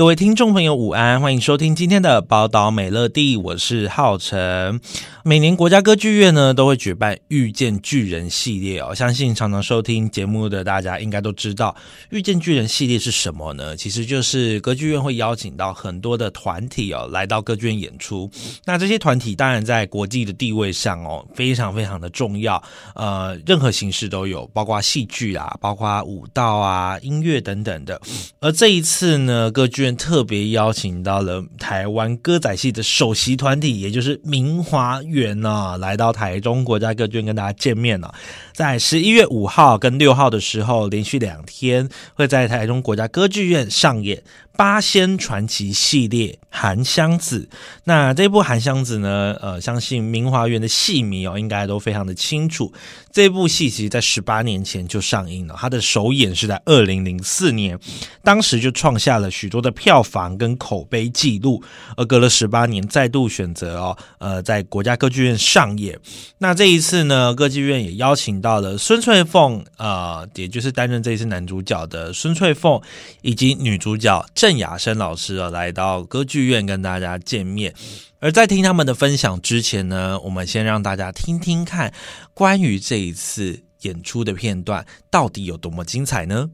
各位听众朋友，午安！欢迎收听今天的宝岛美乐地，我是浩辰。每年国家歌剧院呢都会举办《遇见巨人》系列哦，相信常常收听节目的大家应该都知道，《遇见巨人》系列是什么呢？其实就是歌剧院会邀请到很多的团体哦来到歌剧院演出。那这些团体当然在国际的地位上哦非常非常的重要，呃，任何形式都有，包括戏剧啊，包括舞蹈啊、音乐等等的。而这一次呢，歌剧院特别邀请到了台湾歌仔戏的首席团体，也就是明华园呢，来到台中国家歌剧院跟大家见面了。在十一月五号跟六号的时候，连续两天会在台中国家歌剧院上演。八仙传奇系列《韩湘子》，那这部《韩湘子》呢？呃，相信明华园的戏迷哦，应该都非常的清楚。这部戏其实在十八年前就上映了，它的首演是在二零零四年，当时就创下了许多的票房跟口碑记录。而隔了十八年，再度选择哦，呃，在国家歌剧院上演。那这一次呢，歌剧院也邀请到了孙翠凤，呃，也就是担任这一次男主角的孙翠凤，以及女主角郑。郑雅生老师啊，来到歌剧院跟大家见面。而在听他们的分享之前呢，我们先让大家听听看关于这一次演出的片段到底有多么精彩呢？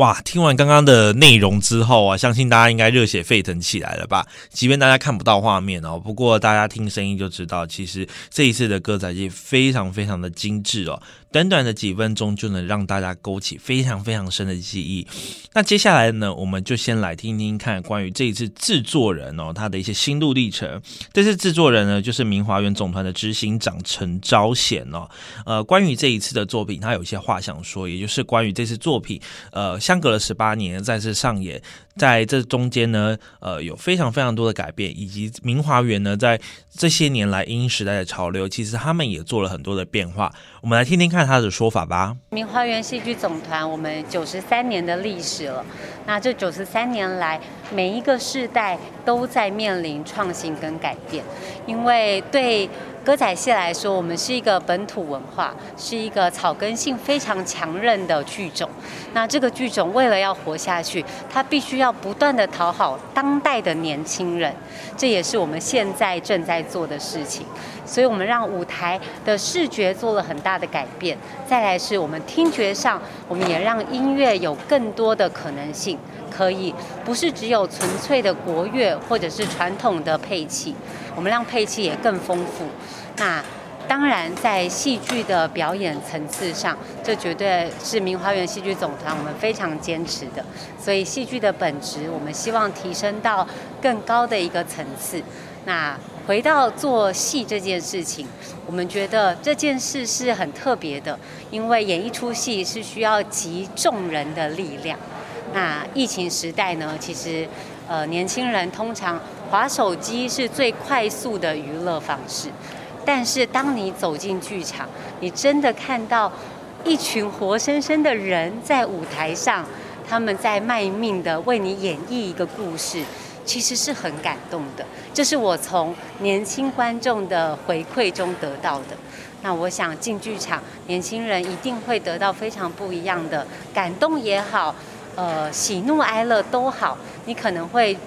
哇，听完刚刚的内容之后啊，相信大家应该热血沸腾起来了吧？即便大家看不到画面哦，不过大家听声音就知道，其实这一次的歌仔戏非常非常的精致哦。短短的几分钟就能让大家勾起非常非常深的记忆。那接下来呢，我们就先来听听看关于这一次制作人哦，他的一些心路历程。这次制作人呢，就是明华园总团的执行长陈昭贤哦。呃，关于这一次的作品，他有一些话想说，也就是关于这次作品，呃，相隔了十八年再次上演。在这中间呢，呃，有非常非常多的改变，以及明华园呢，在这些年来因时代的潮流，其实他们也做了很多的变化。我们来听听看他的说法吧。明华园戏剧总团，我们九十三年的历史了。那这九十三年来，每一个世代都在面临创新跟改变，因为对。歌仔戏来说，我们是一个本土文化，是一个草根性非常强韧的剧种。那这个剧种为了要活下去，它必须要不断的讨好当代的年轻人，这也是我们现在正在做的事情。所以，我们让舞台的视觉做了很大的改变。再来是我们听觉上，我们也让音乐有更多的可能性。可以不是只有纯粹的国乐或者是传统的配器，我们让配器也更丰富。那当然，在戏剧的表演层次上，这绝对是明华园戏剧总团我们非常坚持的。所以，戏剧的本质，我们希望提升到更高的一个层次。那回到做戏这件事情，我们觉得这件事是很特别的，因为演一出戏是需要集众人的力量。那疫情时代呢，其实，呃，年轻人通常滑手机是最快速的娱乐方式。但是，当你走进剧场，你真的看到一群活生生的人在舞台上，他们在卖命的为你演绎一个故事，其实是很感动的。这是我从年轻观众的回馈中得到的。那我想进剧场，年轻人一定会得到非常不一样的感动也好。呃，喜怒哀乐都好，你可能会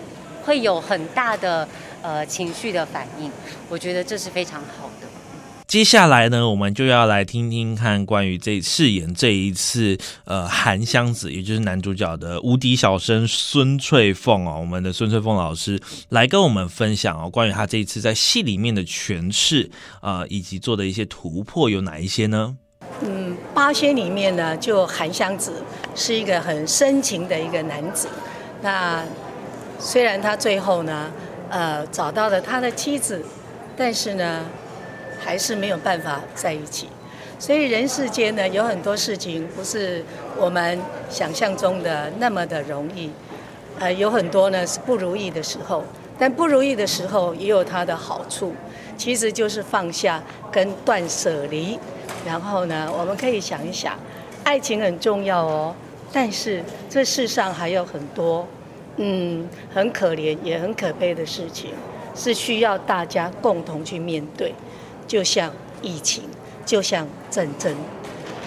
会有很大的呃情绪的反应，我觉得这是非常好。接下来呢，我们就要来听听看关于这饰演这一次呃韩湘子，也就是男主角的无敌小生孙翠凤哦，我们的孙翠凤老师来跟我们分享哦，关于他这一次在戏里面的诠释、以及做的一些突破有哪一些呢？嗯，八仙里面呢，就韩湘子是一个很深情的一个男子。那虽然他最后呢，呃，找到了他的妻子，但是呢，还是没有办法在一起。所以人世间呢，有很多事情不是我们想象中的那么的容易。呃，有很多呢是不如意的时候，但不如意的时候也有它的好处，其实就是放下跟断舍离。然后呢，我们可以想一想，爱情很重要哦，但是这世上还有很多，嗯，很可怜也很可悲的事情，是需要大家共同去面对。就像疫情，就像战争，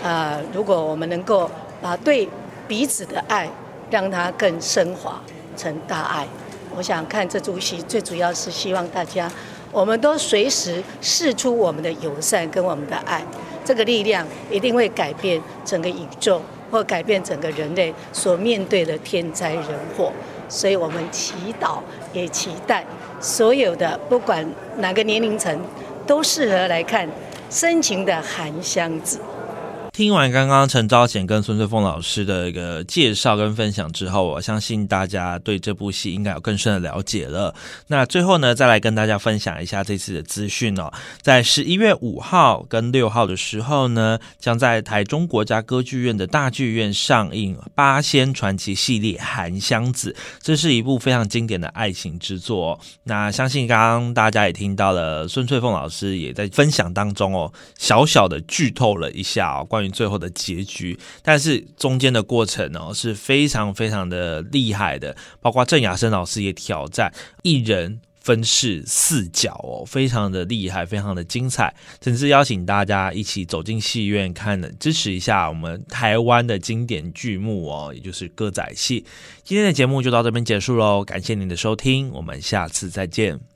啊、如果我们能够把对彼此的爱，让它更升华成大爱，我想看这出戏，最主要是希望大家，我们都随时试出我们的友善跟我们的爱。这个力量一定会改变整个宇宙，或改变整个人类所面对的天灾人祸。所以我们祈祷，也期待所有的不管哪个年龄层，都适合来看深情的韩湘子。听完刚刚陈昭贤跟孙翠凤老师的一个介绍跟分享之后，我相信大家对这部戏应该有更深的了解了。那最后呢，再来跟大家分享一下这次的资讯哦。在十一月五号跟六号的时候呢，将在台中国家歌剧院的大剧院上映《八仙传奇》系列《韩湘子》，这是一部非常经典的爱情之作。那相信刚刚大家也听到了，孙翠凤老师也在分享当中哦，小小的剧透了一下哦，关于。最后的结局，但是中间的过程呢、哦、是非常非常的厉害的，包括郑雅生老师也挑战一人分饰四角哦，非常的厉害，非常的精彩。甚至邀请大家一起走进戏院看的，支持一下我们台湾的经典剧目哦，也就是歌仔戏。今天的节目就到这边结束喽，感谢您的收听，我们下次再见。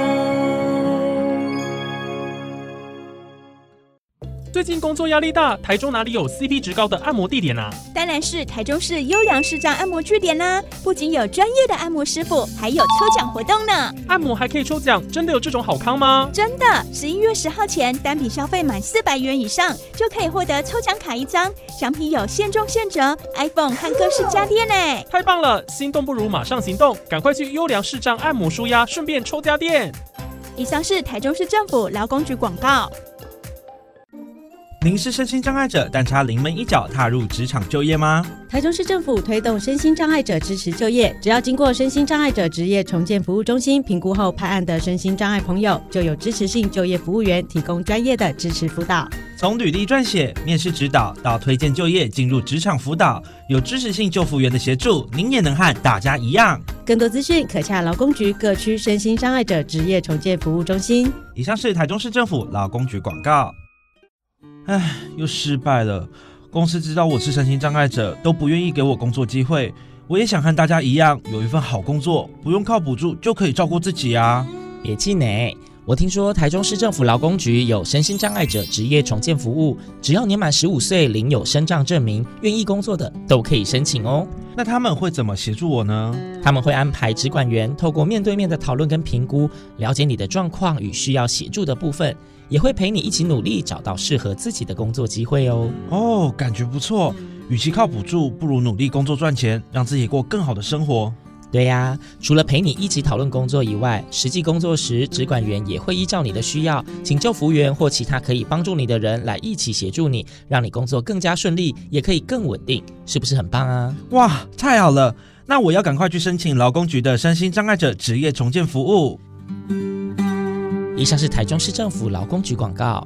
最近工作压力大，台中哪里有 CP 值高的按摩地点啊？当然是台中市优良市障按摩据点啦！不仅有专业的按摩师傅，还有抽奖活动呢。按摩还可以抽奖，真的有这种好康吗？真的，十一月十号前单笔消费满四百元以上，就可以获得抽奖卡一张，奖品有现中现折 iPhone 和各式家电呢。太棒了！心动不如马上行动，赶快去优良市障按摩舒压，顺便抽家电。以上是台中市政府劳工局广告。您是身心障碍者，但差临门一脚踏入职场就业吗？台中市政府推动身心障碍者支持就业，只要经过身心障碍者职业重建服务中心评估后派案的身心障碍朋友，就有支持性就业服务员提供专业的支持辅导。从履历撰写、面试指导到推荐就业、进入职场辅导，有支持性就服员的协助，您也能和大家一样。更多资讯可洽劳工局各区身心障碍者职业重建服务中心。以上是台中市政府劳工局广告。唉，又失败了。公司知道我是身心障碍者，都不愿意给我工作机会。我也想和大家一样，有一份好工作，不用靠补助就可以照顾自己啊。别气馁，我听说台中市政府劳工局有身心障碍者职业重建服务，只要年满十五岁，领有身障证明，愿意工作的都可以申请哦。那他们会怎么协助我呢？他们会安排职管员透过面对面的讨论跟评估，了解你的状况与需要协助的部分。也会陪你一起努力，找到适合自己的工作机会哦。哦，感觉不错。与其靠补助，不如努力工作赚钱，让自己过更好的生活。对呀，除了陪你一起讨论工作以外，实际工作时，职管员也会依照你的需要，请就服务员或其他可以帮助你的人来一起协助你，让你工作更加顺利，也可以更稳定，是不是很棒啊？哇，太好了！那我要赶快去申请劳工局的身心障碍者职业重建服务。以上是台中市政府劳工局广告。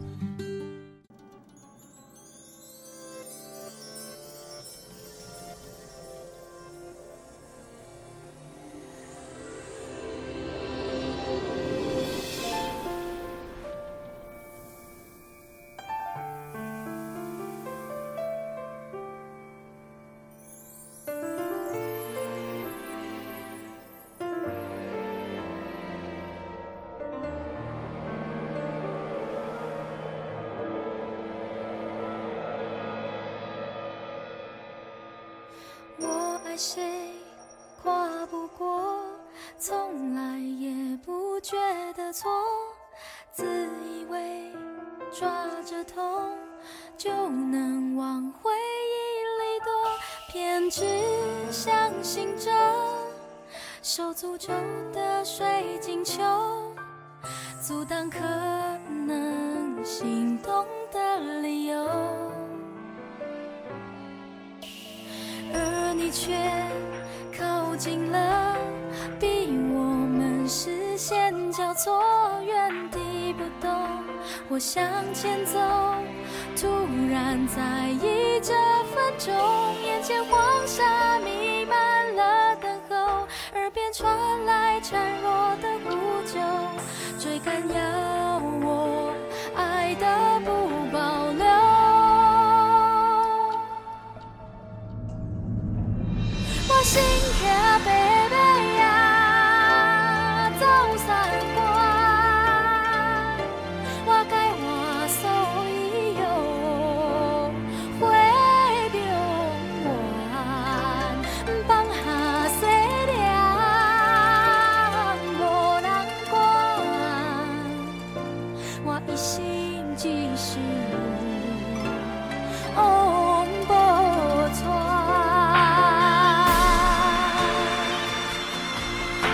谁跨不过，从来也不觉得错，自以为抓着痛就能往回忆里躲，偏执相信着手诅咒的水晶球，阻挡可能心动。却靠近了，逼我们视线交错，原地不动。我向前走，突然在意这分钟，眼前黄沙弥漫了等候，耳边传来孱弱的呼救，追赶要。side.